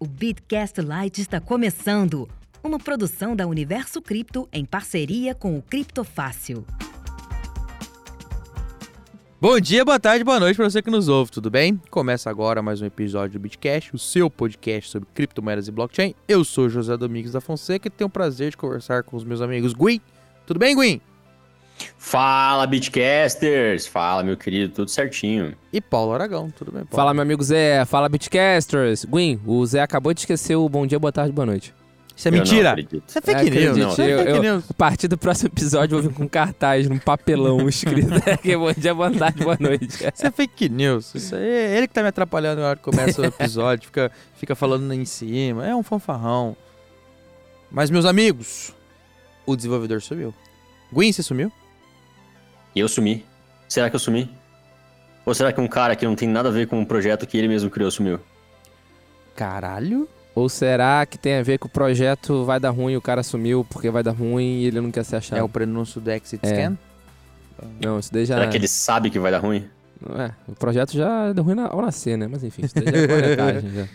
O Bitcast Lite está começando. Uma produção da Universo Cripto em parceria com o Criptofácil. Bom dia, boa tarde, boa noite para você que nos ouve, tudo bem? Começa agora mais um episódio do Bitcast, o seu podcast sobre criptomoedas e blockchain. Eu sou José Domingos da Fonseca e tenho o prazer de conversar com os meus amigos Gui. Tudo bem, Gui? Fala, Bitcasters! Fala, meu querido, tudo certinho. E Paulo Aragão, tudo bem, Paulo? Fala, meu amigo Zé. Fala, Bitcasters. Gwyn, o Zé acabou de esquecer o bom dia, boa tarde, boa noite. Isso é Eu não mentira! acredito. Isso é fake É, news, acredite, isso é eu- fake eu- news. A partir do próximo episódio, eu vou vir com cartaz num papelão escrito aqui, bom dia, boa tarde, boa noite. Isso é fake news. Isso aí é ele que tá me atrapalhando na hora que começa o episódio, fica, fica falando em cima. É um fanfarrão. Mas, meus amigos, o desenvolvedor sumiu. Gui, você sumiu? E eu sumi. Será que eu sumi? Ou será que um cara que não tem nada a ver com um projeto que ele mesmo criou sumiu? Caralho. Ou será que tem a ver com o projeto vai dar ruim, o cara sumiu porque vai dar ruim e ele não quer ser achado? É o prenúncio do Exit É. Scan? Não, isso daí já... Será que ele sabe que vai dar ruim? É, o projeto já deu ruim na- ao nascer, né? Mas enfim, isso daí já é já.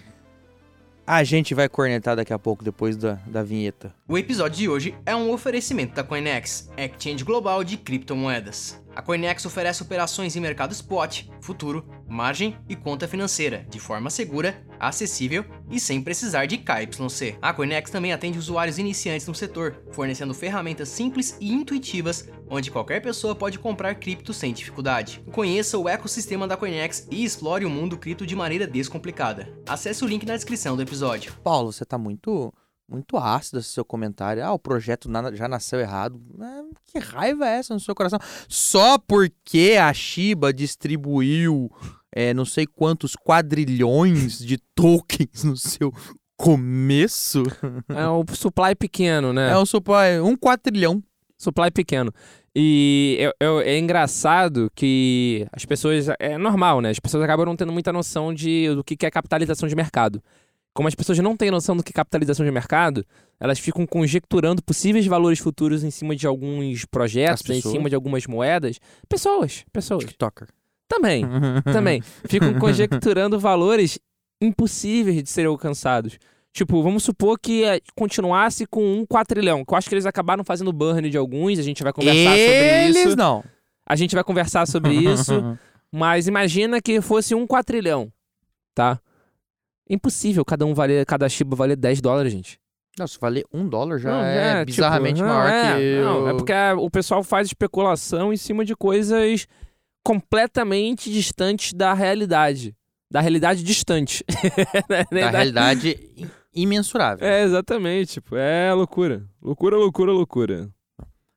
A gente vai cornetar daqui a pouco, depois da, da vinheta. O episódio de hoje é um oferecimento da Coinex, exchange global de criptomoedas. A Coinex oferece operações em mercado spot, futuro, margem e conta financeira, de forma segura, acessível e sem precisar de KYC. A Coinex também atende usuários iniciantes no setor, fornecendo ferramentas simples e intuitivas, onde qualquer pessoa pode comprar cripto sem dificuldade. Conheça o ecossistema da Coinex e explore o mundo cripto de maneira descomplicada. Acesse o link na descrição do episódio. Paulo, você tá muito muito ácido esse seu comentário. Ah, o projeto já nasceu errado. Que raiva é essa no seu coração? Só porque a Shiba distribuiu é, não sei quantos quadrilhões de tokens no seu começo? É o supply pequeno, né? É, um supply, um quadrilhão. supply pequeno. E é, é- é engraçado que as pessoas. É normal, né? As pessoas acabam não tendo muita noção de, do que é capitalização de mercado. Como as pessoas não têm noção do que é capitalização de mercado, elas ficam conjecturando possíveis valores futuros em cima de alguns projetos, em cima de algumas moedas. Pessoas, pessoas. TikToker. Também, também. Ficam conjecturando valores impossíveis de serem alcançados. Tipo, vamos supor que eh, continuasse com um quatrilhão. Que eu acho que eles acabaram fazendo burn de alguns, a gente vai conversar sobre Eles isso. não. A gente vai conversar sobre isso. mas imagina que fosse um quatrilhão, tá? Impossível cada um valer, cada Shiba valer 10 dólares, gente. Não, se valer um dólar já Não, é, tipo, bizarramente não, maior é, que Não, é porque o pessoal faz especulação em cima de coisas completamente distantes da realidade. Da realidade distante. Nem da realidade imensurável. É, exatamente. Tipo, é loucura. Loucura, loucura, loucura.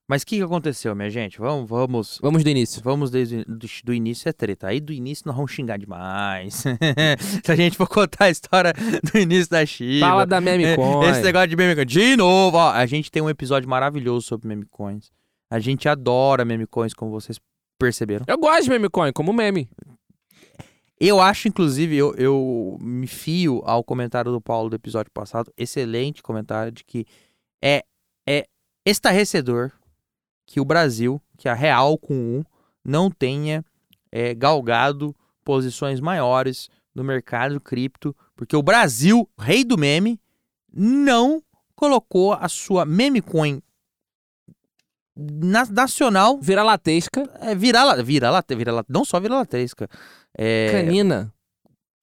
Mas o que, que aconteceu, minha gente? Vamos, vamos, Vamos do início. vamos desde do, do início é treta. Aí do início nós vamos xingar demais. Se a gente for contar a história do início da Shiba. Fala da meme coin. Esse negócio de meme coin. De novo, ó, a gente tem um episódio maravilhoso sobre meme coins. A gente adora meme coins, como vocês perceberam. Eu gosto de meme coin, como meme. Eu acho, inclusive, eu, eu me fio ao comentário do Paulo do episódio passado. Excelente comentário de que é, é estarrecedor que o Brasil, que a Real com um, não tenha é, galgado posições maiores no mercado cripto, porque o Brasil, rei do meme, não colocou a sua meme coin na- nacional Vira latesca, é, virar la- vira late, vira late, não só vira latesca, é canina.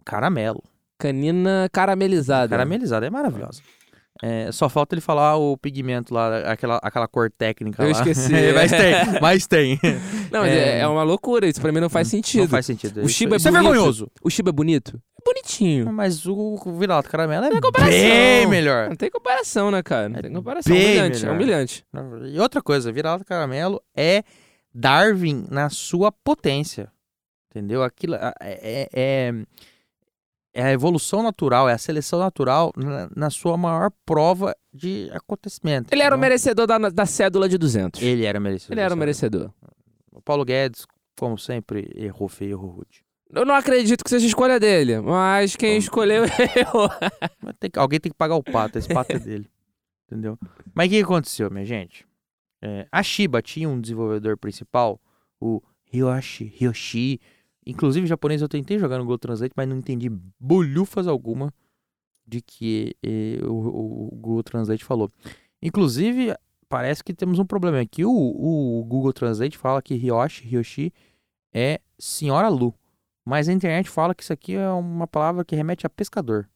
caramelo, Canina caramelizada. caramelizada, é maravilhosa. É, só falta ele falar o pigmento lá, aquela, aquela cor técnica Eu lá. esqueci. mas tem, mas tem. Não, mas É. é... é uma loucura. Isso pra mim não faz sentido. Não faz sentido. O Isso- Shiba é isso é bonito. vergonhoso. O Shiba é bonito? É bonitinho. Mas o, vira-lata caramelo é bem melhor. Não tem comparação, né, cara? Não É tem comparação. bem Humilhante, é melhor. humilhante. E outra coisa, vira-lata caramelo é Darwin na sua potência. Entendeu? Aquilo é, é, é- é a evolução natural, é a seleção natural na, na sua maior prova de acontecimento. Ele era o merecedor da, da cédula de 200. Ele era merecedor. Ele era o merecedor. O Paulo Guedes, como sempre, errou feio, errou rude. Eu não acredito que seja escolha dele, mas quem Vamos. escolheu tem que- alguém tem que pagar o pato, esse pato é dele. Entendeu? Mas o que aconteceu, minha gente? É, a Shiba tinha um desenvolvedor principal, o Hiroshi. Inclusive, japonês eu tentei jogar no Go Translate, mas não entendi bolhufas alguma de que eh, o, o Google Translate falou. Inclusive, parece que temos um problema aqui. O, o Google Translate fala que Ryoshi, Ryoshi é senhora Lu. Mas a internet fala que isso aqui é uma palavra que remete a pescador.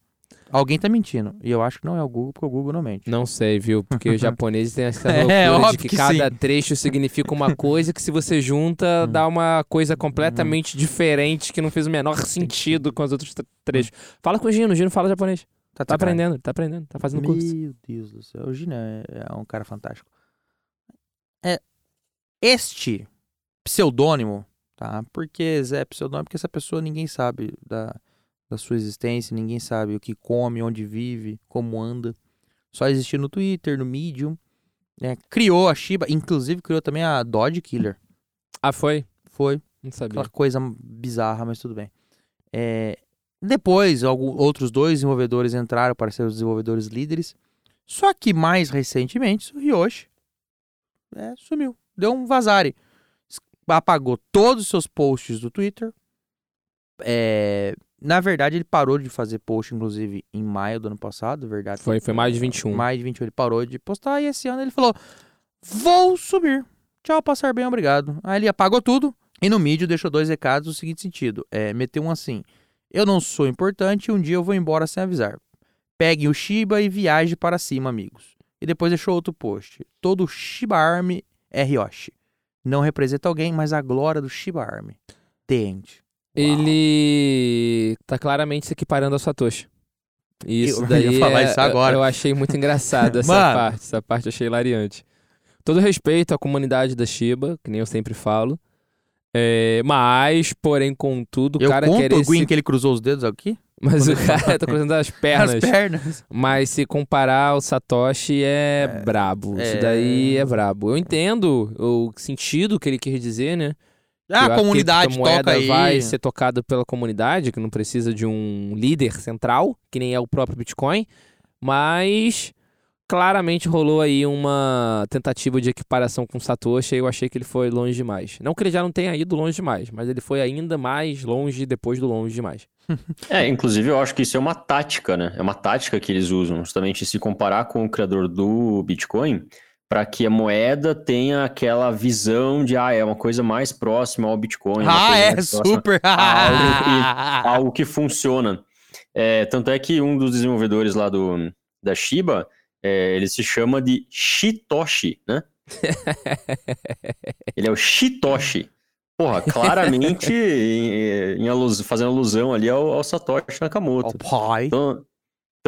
Alguém tá mentindo. E eu acho que não é o Google, porque o Google não mente. Não sei, viu? Porque os japoneses têm essa É, loucura de óbvio que, que cada sim. trecho significa uma coisa que se você junta Hum. dá uma coisa completamente diferente que não fez o menor sentido com os outros tre- trechos. Fala com o Gino, o Gino fala japonês. Tá de sacanagem. aprendendo, tá aprendendo, tá fazendo curso. Meu Deus do céu. O Gina é, é um cara fantástico. É, este pseudônimo, tá? Porque Zé é pseudônimo, porque essa pessoa ninguém sabe da, da sua existência, ninguém sabe o que come, onde vive, como anda. Só existe no Twitter, no Medium. né? Criou a Shiba, inclusive criou também a Dodge Killer. Ah, foi? Foi Não sabia. aquela coisa bizarra, mas tudo bem. É, depois, algum, outros dois desenvolvedores entraram para ser os desenvolvedores líderes. Só que mais recentemente, o Ryoshi é, sumiu. Deu um vazare. Apagou todos os seus posts do Twitter. É, na verdade, ele parou de fazer post, inclusive, em maio do ano passado. Verdade. Foi, foi mais de 21. Mais de 21 ele parou de postar. E esse ano ele falou: Vou subir. Tchau, passar bem, obrigado. Aí ele apagou tudo. E no mídia deixou dois recados no seguinte sentido: é, meteu um assim. Eu não sou importante um dia eu vou embora sem avisar. Peguem o Shiba e viaje para cima, amigos. E depois deixou outro post. Todo Shiba Army é Ryoshi. Não representa alguém, mas a glória do Shiba Army. Uau. Ele tá claramente se equiparando ao Satoshi. Isso Eu ia daí falar é- isso agora. Eu, eu achei muito engraçado essa Mano. parte. Essa parte eu achei hilariante. Todo respeito à comunidade da Shiba, que nem eu sempre falo. É, mas, porém, contudo, o Eu cara conto querer o Green se... que ele cruzou os dedos aqui? Mas o quando ele cara tá cruzando as pernas. As pernas. Mas se comparar ao Satoshi é, brabo. Isso é. daí é brabo. Eu entendo o sentido que ele quis dizer, né? Ah, a comunidade toca aí. vai ser tocada pela comunidade, que não precisa de um líder central, que nem é o próprio Bitcoin, mas claramente rolou aí uma tentativa de equiparação com Satoshi e eu achei que ele foi longe demais. Não que ele já não tenha ido longe demais, mas ele foi ainda mais longe depois do longe demais. É, inclusive eu acho que isso é uma tática, né? É uma tática que eles usam, justamente se comparar com o criador do Bitcoin, para que a moeda tenha aquela visão de, ah, é uma coisa mais próxima ao Bitcoin. Ah, é super. a algo que funciona. É, tanto é que um dos desenvolvedores lá do, da Shiba, é, ele se chama de Shitoshi, né? ele é o Shitoshi. Porra, claramente em, em alus- fazendo alusão ali ao, ao Satoshi Nakamoto. Pai. Então,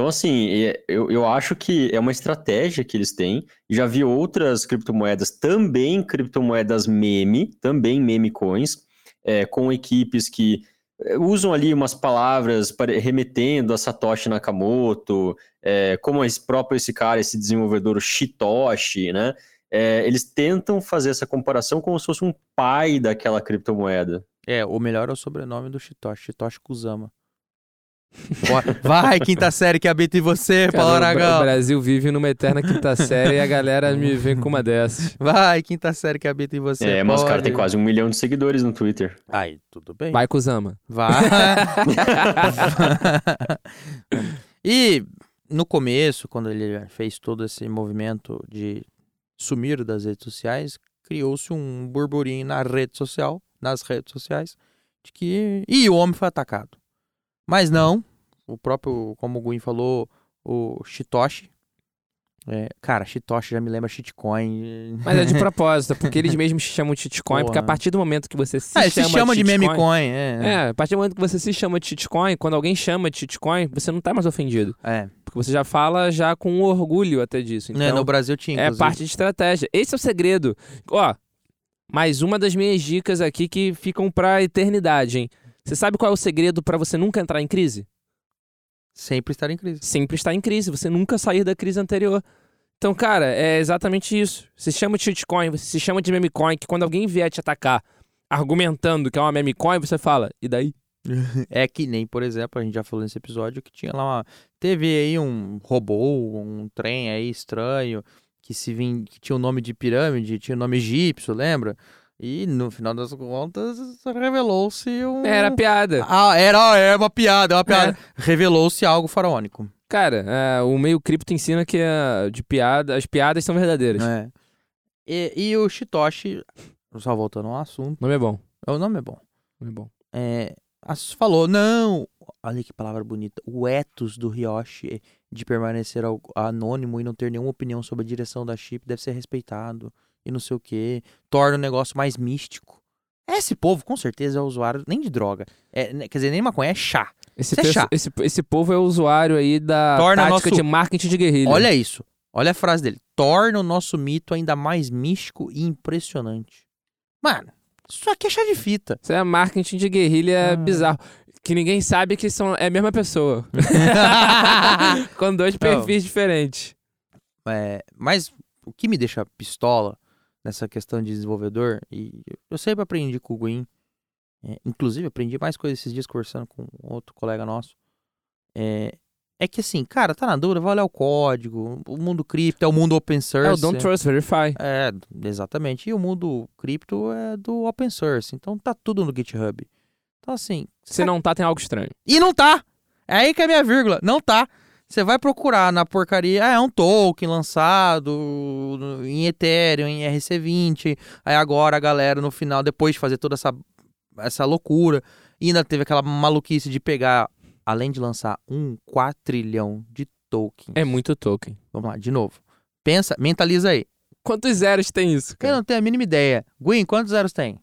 então assim, é, eu, eu acho que é uma estratégia que eles têm. Já vi outras criptomoedas, também criptomoedas meme, também meme coins, é, com equipes que é, usam ali umas palavras remetendo a Satoshi Nakamoto, é, como esse próprio esse cara, esse desenvolvedor o Shitoshi, né? É, eles tentam fazer essa comparação como se fosse um pai daquela criptomoeda. É, o melhor é o sobrenome do Shitoshi, Shitoshi Kusama. Vai, quinta série que habita em você, Cara, Paulo o Bra- o Aragão. Brasil vive numa eterna quinta série e a galera me vem com uma dessas. Vai, quinta série que habita em você. é, mas o cara tem quase um milhão de seguidores no Twitter. Aí, tudo bem. Vai, Kuzama. Vai. e no começo, quando ele fez todo esse movimento de sumir das redes sociais, criou-se um burburinho na rede social, nas redes sociais, de que e o homem foi atacado. Mas não, o próprio, como o Guin falou, o Shitoshi. é, cara, Shitoshi já me lembra shitcoin. Mas é de propósito, porque eles mesmos se chamam de shitcoin, porque a partir do momento que você se Ah, ele se chama, chama de shitcoin- meme coin, é. É, a partir do momento que você se chama de shitcoin, quando alguém chama de shitcoin, você não tá mais ofendido. É. Porque você já fala já com orgulho até disso. Né, Então, no Brasil tinha, é inclusive. parte de estratégia. Esse é o segredo. Ó, mais uma das minhas dicas aqui que ficam pra eternidade, hein? Você sabe qual é o segredo pra você nunca entrar em crise? Sempre estar em crise. sempre estar em crise, você nunca sair da crise anterior. Então, cara, é exatamente isso. Você chama de shitcoin, você se chama de memecoin, que quando alguém vier te atacar argumentando que é uma memecoin, você fala, e daí? É que nem, por exemplo, a gente já falou nesse episódio que tinha lá uma. Teve aí um robô, um trem aí estranho, que se vim, que tinha o nome de pirâmide, tinha o nome egípcio, lembra? E no final das contas revelou-se um. Era piada. Ah, era, era uma piada, é uma piada. Revelou-se algo faraônico. Cara, é, o meio cripto ensina que é de piada, as piadas são verdadeiras. É. E, e o Shitoshi, só voltando ao assunto, O nome é bom. o nome é bom. o nome é bom. É, falou, não, olha que palavra bonita, o ethos do Ryoshi de permanecer anônimo e não ter nenhuma opinião sobre a direção da chip deve ser respeitado e não sei o que, torna o negócio mais místico. Esse povo, com certeza, é usuário nem de droga. É, né, quer dizer, nem maconha, é chá. Esse, é chato. esse, esse povo é usuário aí da Torna tática nosso- de marketing de guerrilha. Olha isso. Olha a frase dele. Torna o nosso mito ainda mais místico e impressionante. Mano, isso aqui é chá de fita. Isso é marketing de guerrilha Ah. bizarro. Que ninguém sabe que são, é a mesma pessoa. Com dois perfis diferentes. É, mas o que me deixa pistola nessa questão de desenvolvedor, e eu sempre aprendi com o Gwyn, é, inclusive aprendi mais coisas esses dias conversando com outro colega nosso, é, é que assim, cara, tá na dúvida, vai olhar o código, o mundo cripto é o mundo open source. É o Don't Trust Verify. É, exatamente. E o mundo cripto é do open source. Então tá tudo no GitHub. Então, assim. Se não tá, tem algo estranho. E não tá! É aí que é a minha vírgula. Não tá. Você vai procurar na porcaria. Ah, é um token lançado no- em Ethereum, em RC20. Aí agora a galera no final, depois de fazer toda essa, essa loucura, ainda teve aquela maluquice de pegar, além de lançar um quatrilhão de tokens. É muito token. Vamos lá, de novo. Pensa, mentaliza aí. Quantos zeros tem isso, Eu cara? não tenho a mínima ideia. Gwyn, quantos zeros tem?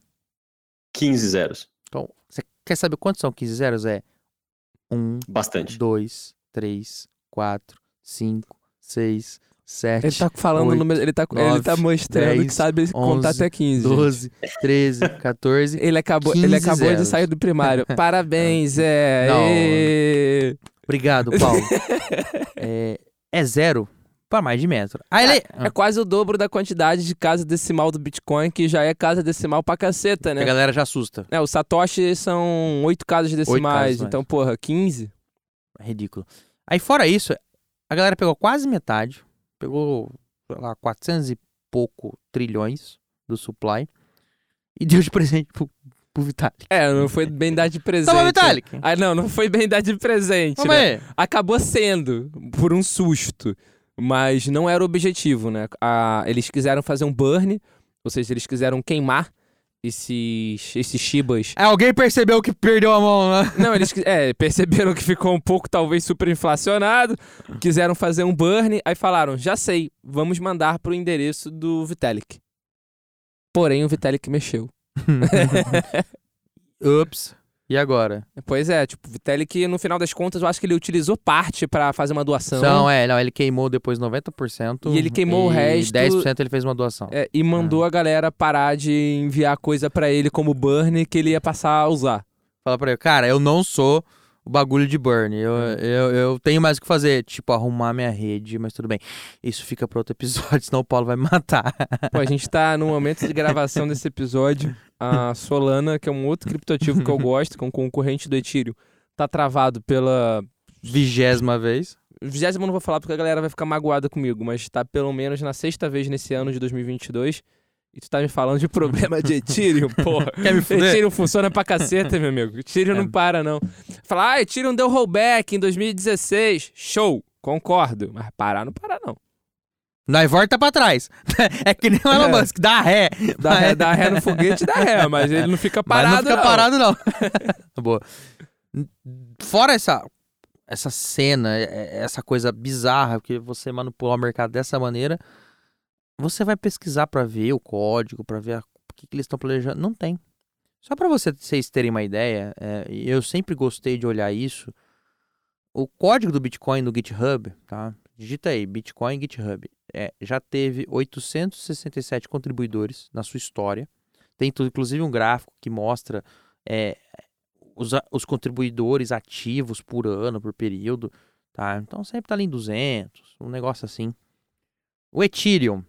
15 zeros. Então, você quer saber quantos são 15 zeros? É 1, Bastante. 2, 3, 4, 5, 6, 7, Ele tá falando o oito, número, ele tá, ele nove, tá mostrando que dez, sabe contar 11, até 15. gente. 12, 13, 14. Ele acabou, 15 ele acabou de sair do primário. Parabéns, Zé. Não. Ê! Obrigado, Paulo. é, é zero para mais de metro. Aí ele... É quase o dobro da quantidade de casa decimal do Bitcoin, que já é casa decimal pra caceta, A né? galera já assusta. É, o Satoshi são oito casas decimais, casas, então, porra, 15? É ridículo. Aí fora isso, a galera pegou quase metade, pegou, sei lá, 400 e pouco trilhões do supply e deu de presente pro, pro Vitalik. É, não foi bem dar de presente. Toma, Vitalik! Ah, não, não foi bem dar de presente, né? Acabou sendo, por um susto. Mas não era o objetivo, né? Ah, eles quiseram fazer um burn, ou seja, eles quiseram queimar esses, esses shibas. Aí alguém percebeu que perdeu a mão, né? Não, eles é, perceberam que ficou um pouco, talvez, superinflacionado, quiseram fazer um burn, aí falaram, já sei, vamos mandar pro endereço do Vitalik. Porém, o Vitalik mexeu. Ups. E agora? Pois é, tipo, o Vitalik, no final das contas, eu acho que ele utilizou parte pra fazer uma doação. São, é, não, ele queimou depois 90%. E ele queimou o e resto- 10% ele fez uma doação. É, e mandou a galera parar de enviar coisa pra ele como burn que ele ia passar a usar. Fala pra ele, cara, eu não sou o bagulho de burn. Eu, É. eu, eu tenho mais o que fazer, tipo, arrumar minha rede, mas tudo bem. Isso fica pra outro episódio, senão o Paulo vai me matar. Pô, a gente tá no momento de gravação desse episódio. A Solana, que é um outro criptoativo que eu gosto, que é um concorrente do Ethereum, tá travado pela. Vigésima vez. Vigésima não vou falar porque a galera vai ficar magoada comigo, mas tá pelo menos na sexta vez nesse ano de 2022. E tu tá me falando de problema de Ethereum, porra. Quer me fuder? Ethereum funciona pra caceta, meu amigo. Ethereum É. não para, não. Falar, ah, Ethereum deu rollback em 2016. Show, concordo. Mas parar não para, não. Nós volta pra trás. É que nem o Elon É. Musk, dá ré. Dá ré, dá ré no foguete, dá ré, mas ele não fica Mas parado, não fica não. parado, não. Boa. Fora essa, essa cena, é- essa coisa bizarra, que você manipula o mercado dessa maneira, você vai pesquisar pra ver o código, pra ver a- o que, que eles estão planejando. Não tem. Só pra você- vocês terem uma ideia, é, eu sempre gostei de olhar isso. O código do Bitcoin no GitHub, tá? Digita aí, Bitcoin GitHub. É, já teve 867 contribuidores na sua história. Tem inclusive um gráfico que mostra é, os, os contribuidores ativos por ano, por período, tá? Então sempre tá ali em 200, um negócio assim. O Ethereum.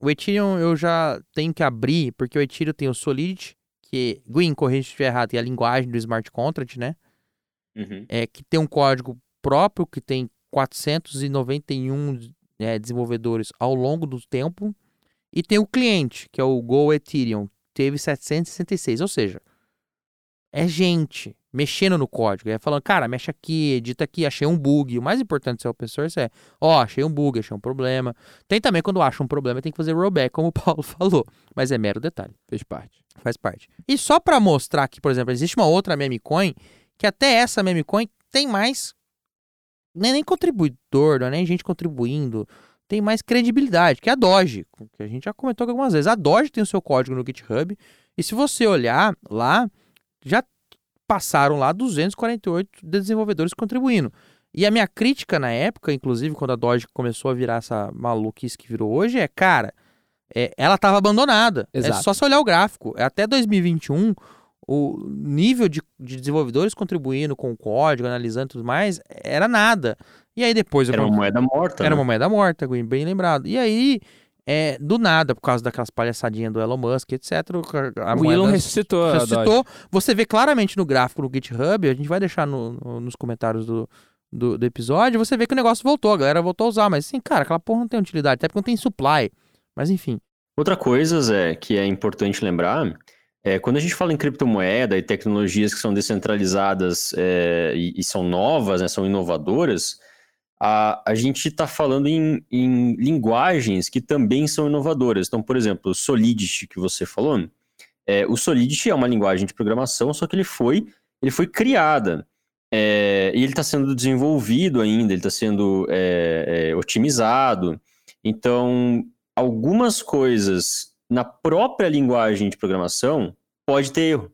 O Ethereum eu já tenho que abrir, porque o Ethereum tem o Solidity, que, Gwyn, corrija se estiver errado, tem a linguagem do smart contract, né? Uhum. é, que tem um código próprio, que tem 491 é, desenvolvedores ao longo do tempo, e tem o cliente, que é o Go Ethereum, teve 766, ou seja, é gente, mexendo no código. É falando, cara, mexe aqui, edita aqui, achei um bug. O mais importante ser open source é, ó, achei um bug, achei um problema. Tem também quando acha um problema, tem que fazer rollback, como o Paulo falou. Mas é mero detalhe. Fez parte. Faz parte. E só para mostrar que, por exemplo, existe uma outra meme coin, que até essa meme coin tem mais. Nem, nem contribuidor, não é nem gente contribuindo. Tem mais credibilidade, que é a Doge, que a gente já comentou algumas vezes. A Doge tem o seu código no GitHub. E se você olhar lá, já passaram lá 248 desenvolvedores contribuindo. E a minha crítica na época, inclusive quando a Doge começou a virar essa maluquice que virou hoje, é, cara, é, ela estava abandonada. Exato. É só você olhar o gráfico. É Até 2021, o nível de, de desenvolvedores contribuindo com o código, analisando e tudo mais, era nada. E aí depois... Era uma moeda morta. Era né? uma moeda morta, Gwen, bem lembrado. E aí, é, do nada, por causa daquelas palhaçadinhas do Elon Musk, etc. A o Elon ressuscitou. ressuscitou. Você vê claramente no gráfico no GitHub, a gente vai deixar no- no- nos comentários do, do, do episódio, você vê que o negócio voltou, a galera voltou a usar. Mas assim, cara, aquela porra não tem utilidade, até porque não tem supply. Mas enfim. Outra coisa, Zé, que é importante lembrar, é quando a gente fala em criptomoeda e tecnologias que são descentralizadas é, e, e são novas, né, são inovadoras, a, a gente está falando em, em linguagens que também são inovadoras. Então, por exemplo, o Solidity que você falou, é, o Solidity é uma linguagem de programação, só que ele foi, ele foi criada. é, e ele está sendo desenvolvido ainda, ele está sendo é, é, otimizado. Então, algumas coisas na própria linguagem de programação pode ter erro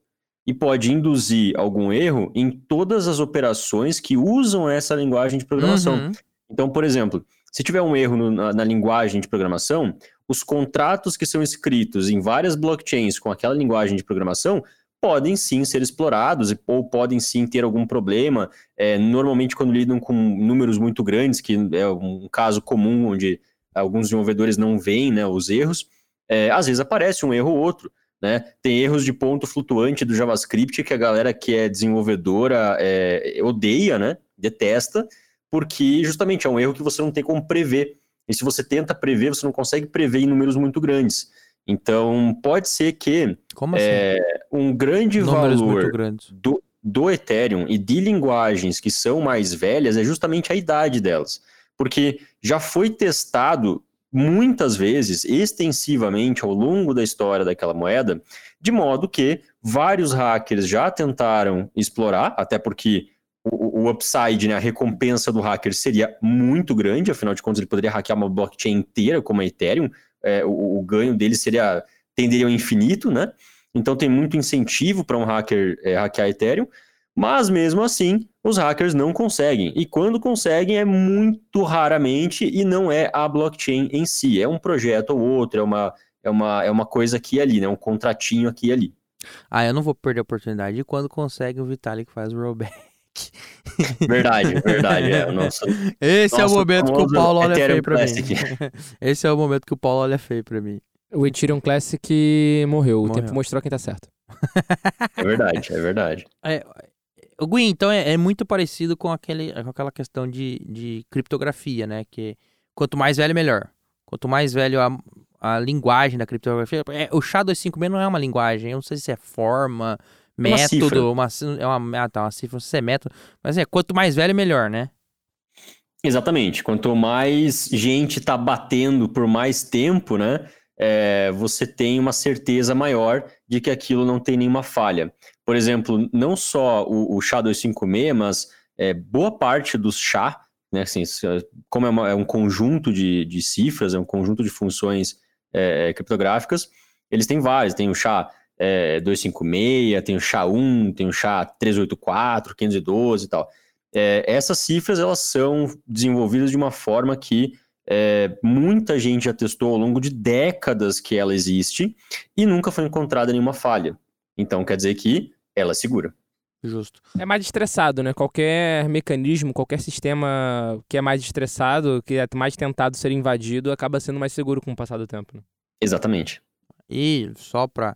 e pode induzir algum erro em todas as operações que usam essa linguagem de programação. Uhum. Então, por exemplo, se tiver um erro no- na, na linguagem de programação, os contratos que são escritos em várias blockchains com aquela linguagem de programação podem sim ser explorados ou podem sim ter algum problema. É, normalmente, quando lidam com números muito grandes, que é um caso comum onde alguns desenvolvedores não veem né, os erros, é, às vezes aparece um erro ou outro. Né? Tem erros de ponto flutuante do JavaScript que a galera que é desenvolvedora é, odeia, né? detesta, porque justamente é um erro que você não tem como prever. E se você tenta prever, você não consegue prever em números muito grandes. Então, pode ser que Como assim? é, um grande Números valor do, do Ethereum e de linguagens que são mais velhas é justamente a idade delas. Porque já foi testado muitas vezes, extensivamente, ao longo da história daquela moeda, de modo que vários hackers já tentaram explorar, até porque o, o upside, né, a recompensa do hacker seria muito grande, afinal de contas ele poderia hackear uma blockchain inteira como a Ethereum, é, o, o ganho dele seria tenderia ao infinito, né? Então tem muito incentivo para um hacker é, hackear Ethereum, mas mesmo assim os hackers não conseguem. E quando conseguem é muito raramente e não é a blockchain em si, é um projeto ou outro, é uma, é uma, é uma coisa aqui e ali, né? Um contratinho aqui e ali. Ah, eu não vou perder a oportunidade. E quando consegue, o Vitalik faz o rollback. Verdade, verdade. É, o nosso, Esse é o momento que o Paulo olha Ethereum feio pra Classic. mim. Esse é o momento que o Paulo olha feio pra mim. O Ethereum Classic morreu. O Morreu. tempo mostrou quem tá certo. é verdade, é verdade. O Gui, então é, é muito parecido com, aquele, com aquela questão de, de criptografia, né? Que quanto mais velho, melhor. Quanto mais velho a, a linguagem da criptografia. É, o SHA-256 não é uma linguagem, eu não sei se é forma, uma método, cifra. uma, é uma, ah, tá, uma cifra, não sei se é método. Mas é, quanto mais velho, melhor, né? Exatamente. Quanto mais gente tá batendo por mais tempo, né? É, você tem uma certeza maior de que aquilo não tem nenhuma falha. Por exemplo, não só o, o SHA-256, mas é, boa parte dos SHA, né, assim, se- como é, uma- é um conjunto de, de cifras, é um conjunto de funções é, criptográficas, eles têm vários. Tem o SHA é, 256, tem o SHA-1, tem o SHA-384, 512 e tal. É, essas cifras elas são desenvolvidas de uma forma que é, muita gente já testou ao longo de décadas que ela existe e nunca foi encontrada nenhuma falha. Então quer dizer que ela é segura. Justo. É mais estressado, né? Qualquer mecanismo, qualquer sistema que é mais estressado, que é mais tentado ser invadido, acaba sendo mais seguro com o passar do tempo. Né? Exatamente. E só para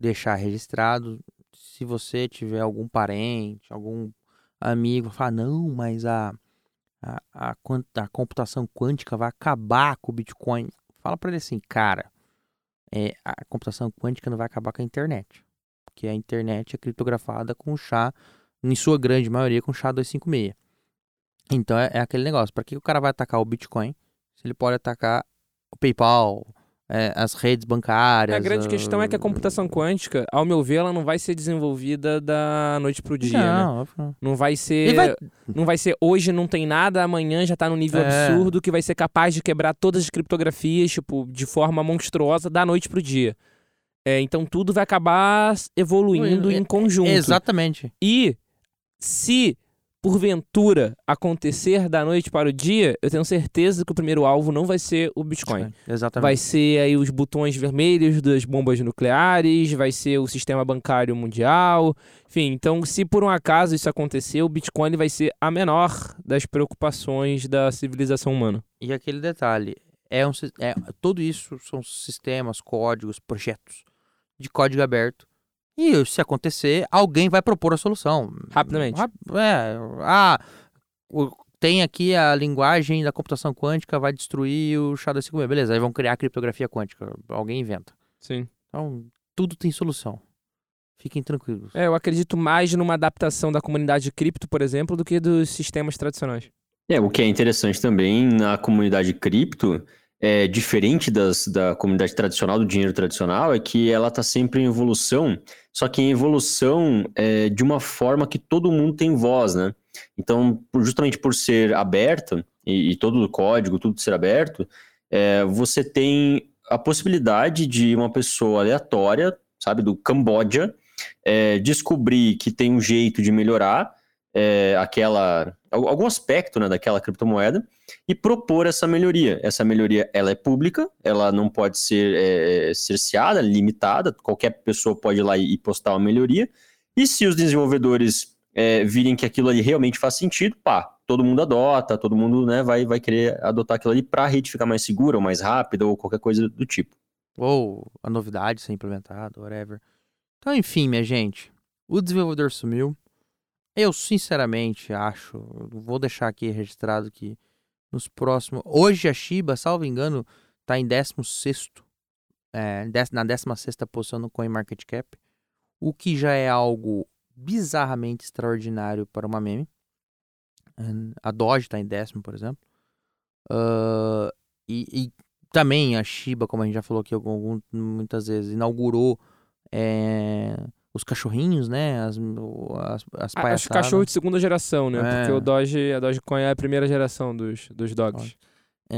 deixar registrado, se você tiver algum parente, algum amigo, falar, não, mas a, a, a, a computação quântica vai acabar com o Bitcoin. Fala para ele assim, cara, é, a computação quântica não vai acabar com a internet. Porque a internet é criptografada com chá em sua grande maioria, com SHA-256. Então é, é aquele negócio. Para que o cara vai atacar o Bitcoin se ele pode atacar o PayPal, é, as redes bancárias? A grande questão é que a ah, computação quântica, ao meu ver, ela não vai ser desenvolvida da noite pro dia, né? não, que não. Não vai ser. Vai- Não vai ser hoje não tem nada, amanhã já tá num nível É. absurdo que vai ser capaz de quebrar todas as criptografias, tipo, de forma monstruosa da noite pro dia. É, então tudo vai acabar evoluindo em conjunto. Exatamente. E se porventura acontecer da noite para o dia, eu tenho certeza que o primeiro alvo não vai ser o Bitcoin. Exatamente. Vai ser aí os botões vermelhos das bombas nucleares, vai ser o sistema bancário mundial. Enfim, então se por um acaso isso acontecer, o Bitcoin vai ser a menor das preocupações da civilização humana. E aquele detalhe, é um, é, tudo isso são sistemas, códigos, projetos de código aberto. E se acontecer, alguém vai propor a solução. Rapidamente. Rap- É, ah, tem aqui a linguagem da computação quântica, vai destruir o SHA-256. Beleza, aí vão criar a criptografia quântica. Alguém inventa. Sim. Então, tudo tem solução. Fiquem tranquilos. É, eu acredito mais numa adaptação da comunidade cripto, por exemplo, do que dos sistemas tradicionais. É, o que é interessante também na comunidade cripto, é diferente das, da comunidade tradicional, do dinheiro tradicional, é que ela está sempre em evolução, só que em evolução é, de uma forma que todo mundo tem voz, né? Então, justamente por ser aberta, e, e todo o código, tudo ser aberto, é, você tem a possibilidade de uma pessoa aleatória, sabe, do Camboja, é, descobrir que tem um jeito de melhorar é, aquela al- algum aspecto né, daquela criptomoeda e propor essa melhoria. Essa melhoria ela é pública, ela não pode ser é, cerceada, limitada, qualquer pessoa pode ir lá e, postar uma melhoria. E se os desenvolvedores é, virem que aquilo ali realmente faz sentido, pá, todo mundo adota, todo mundo né, vai, vai querer adotar aquilo ali para a rede ficar mais segura ou mais rápida ou qualquer coisa do tipo. Ou a novidade ser implementada, whatever. Então, enfim, minha gente. O desenvolvedor sumiu. Eu, sinceramente, acho. Vou deixar aqui registrado que nos próximos. Hoje a Shiba, salvo engano, tá em 16. É, na 16 posição no CoinMarketCap. O que já é algo bizarramente extraordinário para uma meme. A Doge tá em décimo, por exemplo. Ah, e, e também a Shiba, como a gente já falou aqui algum- muitas vezes, inaugurou é, os cachorrinhos, né? As, as, as Ah, Acho palhaçadas. cachorro de segunda geração, né? É. Porque o Doge, a Dogecoin é a primeira geração dos, dos dogs. É,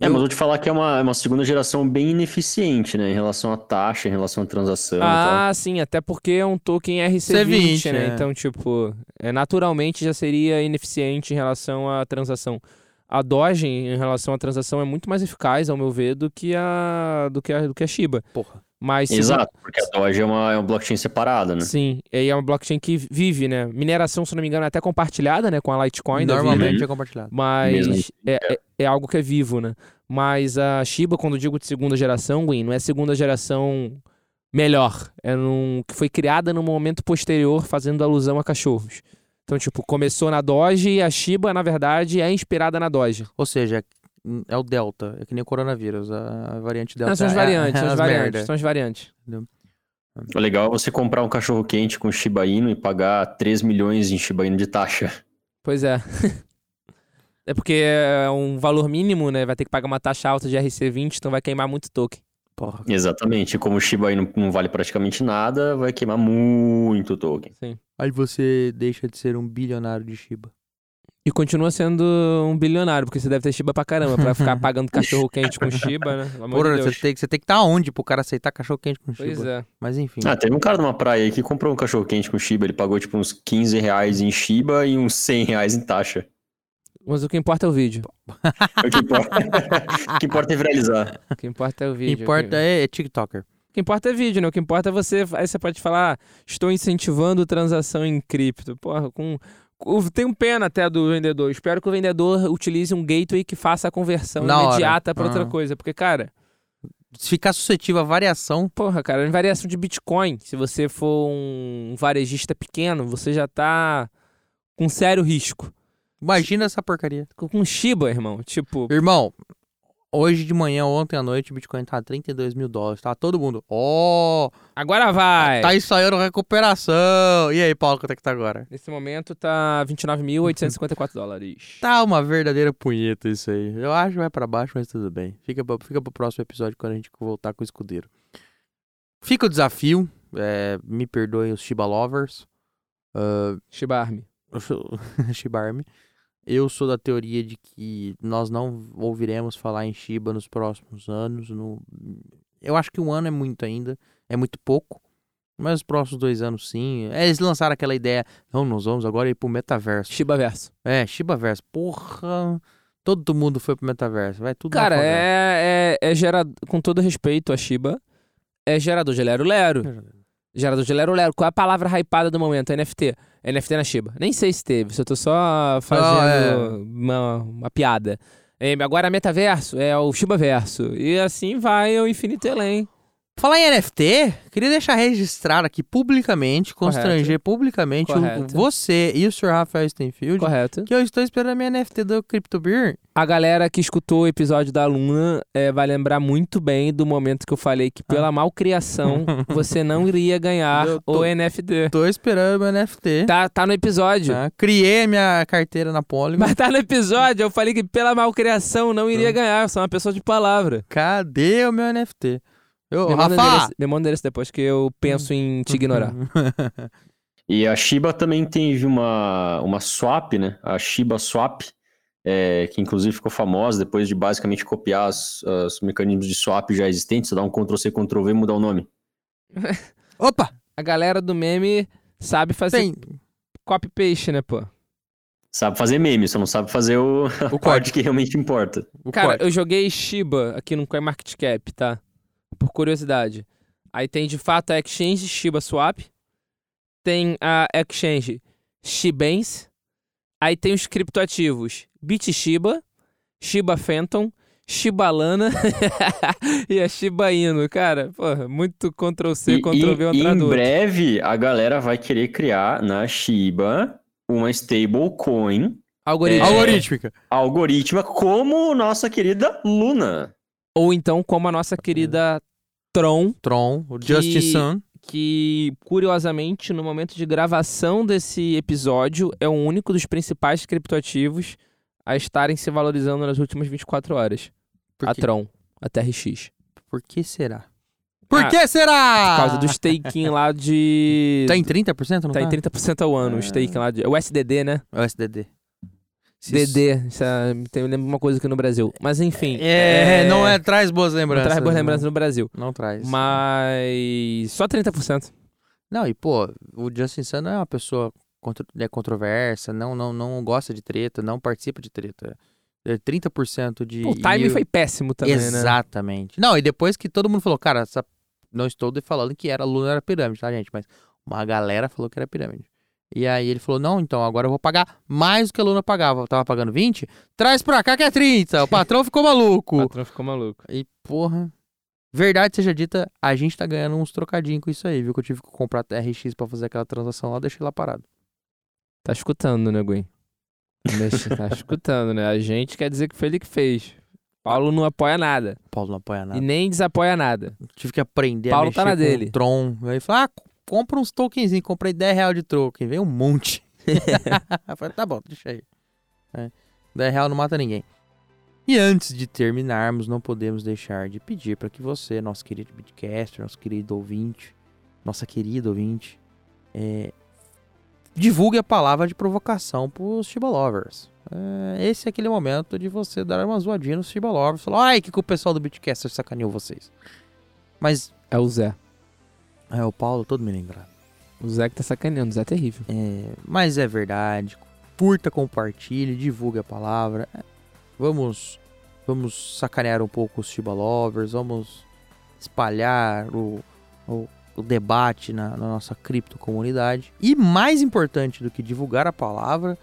É, eu- mas vou te falar que é uma, é uma segunda geração bem ineficiente, né? Em relação à taxa, em relação à transação e tal. Ah, sim, até porque é um token RC20, C20, né? é. Então, tipo, é, naturalmente já seria ineficiente em relação à transação. A Doge, em relação à transação, é muito mais eficaz, ao meu ver, do que a, do que a, do que a Shiba. porra. Mas, Exato, porque a Doge é uma, é uma blockchain separada, né? Sim, e é uma blockchain que vive, né? Mineração, se não me engano, é até compartilhada, né? Com a Litecoin vida. Normalmente é compartilhado. Mas Mesmo. é, é, é algo que é vivo, né? Mas a Shiba, quando eu digo de segunda geração, Gwen, não é segunda geração melhor. É num, que foi criada num momento posterior, fazendo alusão a cachorros. Então, tipo, começou na Doge e a Shiba, na verdade, é inspirada na Doge. Ou seja, é o Delta. É que nem o coronavírus. A variante Delta. Não, são as é- variantes, é são as as variantes, merda. são as variantes. O legal é você comprar um cachorro quente com Shiba Inu e pagar 3 milhões em Shiba Inu de taxa. Pois é. é porque é um valor mínimo, né? Vai ter que pagar uma taxa alta de RC20, então vai queimar muito token. Porra. Exatamente. E como o Shiba Inu não vale praticamente nada, vai queimar muito token. Aí você deixa de ser um bilionário de Shiba. E continua sendo um bilionário, porque você deve ter Shiba pra caramba, pra ficar pagando cachorro quente com Shiba, né? Porra, de você tem, que- você tem que estar onde pro cara aceitar cachorro quente com Shiba? Pois é. Mas enfim. Ah, teve um cara numa praia aí que comprou um cachorro quente com Shiba. Ele pagou tipo uns 15 reais em Shiba e uns 100 reais em taxa. Mas o que importa é o vídeo. O que importa, o que importa é viralizar. O que importa é o o que vídeo. importa O é, é TikToker. que importa é vídeo, né? O que importa é você. Aí você pode falar, ah, estou incentivando transação em cripto. Porra, com. Com- Tenho pena até do vendedor. Espero que o vendedor utilize um gateway que faça a conversão Na imediata pra outra Aham. coisa. Porque, cara, Se ficar suscetível à variação, porra, cara, em variação de Bitcoin, se você for um varejista pequeno, você já tá com sério risco. imagina essa porcaria. Com Shiba, irmão. Tipo, Irmão, Hoje de manhã, ontem à noite, o Bitcoin tá 32 mil dólares. Tá todo mundo. Ó, Agora vai! tá ensaiando recuperação. E aí, Paulo, quanto é que tá agora? Nesse momento tá 29.854 dólares. Tá uma verdadeira punheta isso aí. Eu acho que vai pra baixo, mas tudo bem. Fica, pra, fica pro próximo episódio quando a gente voltar com o escudeiro. Fica o desafio. é, me perdoem os Shiba Lovers. Ah, Shiba Army. Shiba Army. Eu sou da teoria de que nós não ouviremos falar em Shiba nos próximos anos. No... Eu acho que um ano é muito ainda, é muito pouco. Mas os próximos dois anos, sim. É, Eles lançaram aquela ideia, não, nós vamos agora ir pro metaverso. Shiba Verso. É, Shiba Verso. Porra, todo mundo foi pro metaverso. Vai tudo Cara, é, é, é gerador. Com todo respeito a Shiba, é gerador de Lero Lero. Gerador de Lero Lero. Qual é a palavra hypada do momento? NFT. NFT na Shiba. Nem sei se teve, se eu tô só fazendo é. uma, uma piada. É, agora metaverso é o Shiba Verso. E assim vai ao infinito além. Falar em NFT, queria deixar registrado aqui publicamente, constranger publicamente o- Correto. você e o Sr. Rafael Stenfield Correto. que eu estou esperando a minha NFT do CryptoBeer. A galera que escutou o episódio da Luna é, vai lembrar muito bem do momento que eu falei que pela malcriação você não iria ganhar Eu tô- o NFT. Tô esperando meu NFT. Tá, tá no episódio. tá? Criei a minha carteira na Polygon. Mas tá no episódio, eu falei que pela malcriação não iria ganhar, eu sou uma pessoa de palavra. Cadê o meu NFT? Ô, Me manda, o Rafa! endereço, me manda o endereço depois que eu penso em te ignorar. E a Shiba também teve uma, uma swap, né? A Shiba Swap, é, que inclusive ficou famosa depois de basicamente copiar os, os mecanismos de swap já existentes, dar um Ctrl-C, Ctrl-V e mudar o nome. Opa! A galera do meme sabe fazer Tem copy-paste, né, pô? Sabe fazer meme, só não sabe fazer o, o que realmente importa. O Cara, código. eu joguei Shiba aqui no CoinMarketCap, tá? Por curiosidade. Aí tem de fato a exchange Shiba Swap, tem a exchange Shibens, aí tem os criptoativos BitShiba, Shiba Phantom, Shiba Lana e a Shiba Inu. Cara, porra, muito Ctrl-C, E, Ctrl-V e- em breve a galera vai querer criar na Shiba uma stablecoin Algoritmo. É. Algorítmica. algorítmica como nossa querida Luna. Ou então, como a nossa querida Tron, Tron, o Que- Justice Sun. Que curiosamente no momento de gravação desse episódio é o único dos principais criptoativos a estarem se valorizando nas últimas 24 horas. A? Tron, a TRX. Por que será? Por Ah, que será? Por causa do staking lá de. Tá em 30%, não Tá tá? em 30% ao ano, o Ah. staking lá de. O SDD, né? O SDD. Isso-. Isso é... tem, lembra uma coisa aqui no Brasil. Mas enfim. É, não é, traz boas Não lembranças. traz boas não. lembranças no Brasil. Não traz. Mas. Só 30%. Não, e pô, o Justin Sun não é uma pessoa contro- é controversa, não, não, não gosta de treta, não participa de treta. É 30% de. Pô, o timing foi péssimo também, né? Exatamente. Não, e depois que todo mundo falou, cara, essa- não estou falando que era Luna era pirâmide, tá, gente? Mas uma galera falou que era pirâmide. E aí ele falou, não, então agora eu vou pagar mais do que a Luna pagava. Eu tava pagando 20, traz pra cá que é 30. O patrão ficou O maluco. patrão ficou maluco. E, porra. Verdade seja dita, a gente tá ganhando uns trocadinhos com isso aí, viu? Que eu tive que comprar TRX pra fazer aquela transação lá, deixei lá parado. Tá escutando, né, Gwen? Deixa- tá escutando, né? A gente quer dizer que foi ele que fez. Paulo não apoia nada. Paulo não apoia nada. E nem desapoia nada. Tive que aprender Paulo a mexer tá na dele. o Tron. Aí falou, ah, compra uns tokenzinhos. Comprei 10 reais de token. Veio um monte. Eu falei, tá bom, deixa aí. É, 10 reais não mata ninguém. E antes de terminarmos, não podemos deixar de pedir para que você, nosso querido Bitcaster, nosso querido ouvinte, nossa querida ouvinte, é, divulgue a palavra de provocação pros Shiba Lovers. É, esse é aquele momento de você dar uma zoadinha nos Shiba Lovers. Falar, ai, que, que o pessoal do Bitcaster sacaneou vocês. Mas, É o Zé. É o Paulo, todo me lembrado. O Zé que tá sacaneando. O Zé é terrível. É, mas é verdade. Curta, compartilhe, divulgue a palavra. É, Vamos, vamos sacanear um pouco os Shiba Lovers, vamos espalhar o, o, o debate na, na nossa cripto comunidade. E mais importante do que divulgar a palavra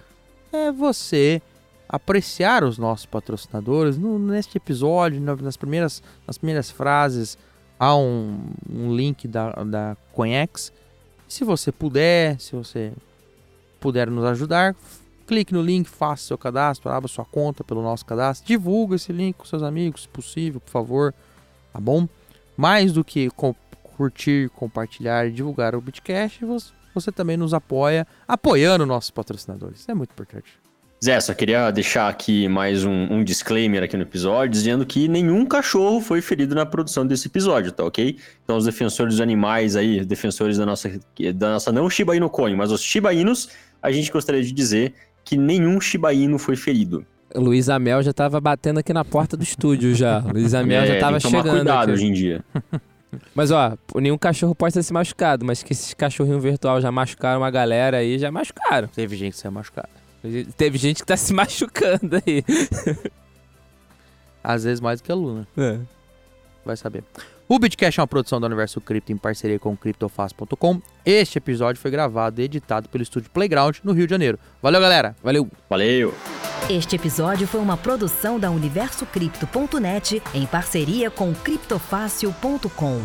é você apreciar os nossos patrocinadores. No, neste episódio, na- nas primeiras, nas primeiras frases, há um, um link da, da Coinex. Se você puder, se você puder nos ajudar, clique no link, faça seu cadastro, abra sua conta pelo nosso cadastro, divulga esse link com seus amigos, se possível, por favor, tá bom? Mais do que com- curtir, compartilhar e divulgar o Bitcast, você, você também nos apoia apoiando nossos patrocinadores. Isso é muito importante. Zé, só queria deixar aqui mais um, um disclaimer aqui no episódio, dizendo que nenhum cachorro foi ferido na produção desse episódio, tá ok? Então os defensores dos animais aí, defensores da nossa, da nossa não Shiba Inu Coin, mas os Shiba Inus, a gente gostaria de dizer que nenhum Shiba Inu foi ferido. Luiz Amel já tava batendo aqui na porta do estúdio já. Luiz Amel É, já tava tem que tomar chegando. cuidado aqui. hoje em dia. Mas ó, nenhum cachorro pode ter se machucado, mas que esses cachorrinhos virtual já machucaram uma galera aí, já machucaram. Teve gente que saiu machucada. Teve gente que tá se machucando aí. Às vezes mais do que a Luna. É. vai saber. O Bitcash é uma produção do Universo Cripto em parceria com o CryptoFast.com. Este episódio foi gravado e editado pelo estúdio Playground no Rio de Janeiro. Valeu, galera! Valeu. Valeu! Este episódio foi uma produção da UniversoCripto.net em parceria com CryptoFácil.com.